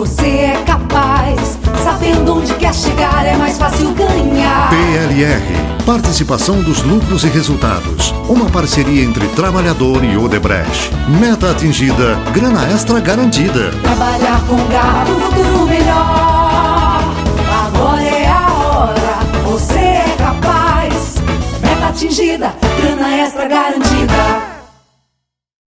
Você é capaz, sabendo onde quer chegar é mais fácil ganhar. PLR, participação dos lucros e resultados. Uma parceria entre trabalhador e Odebrecht. Meta atingida, grana extra garantida. Trabalhar com gado, futuro melhor. Agora é a hora, você é capaz. Meta atingida, grana extra garantida.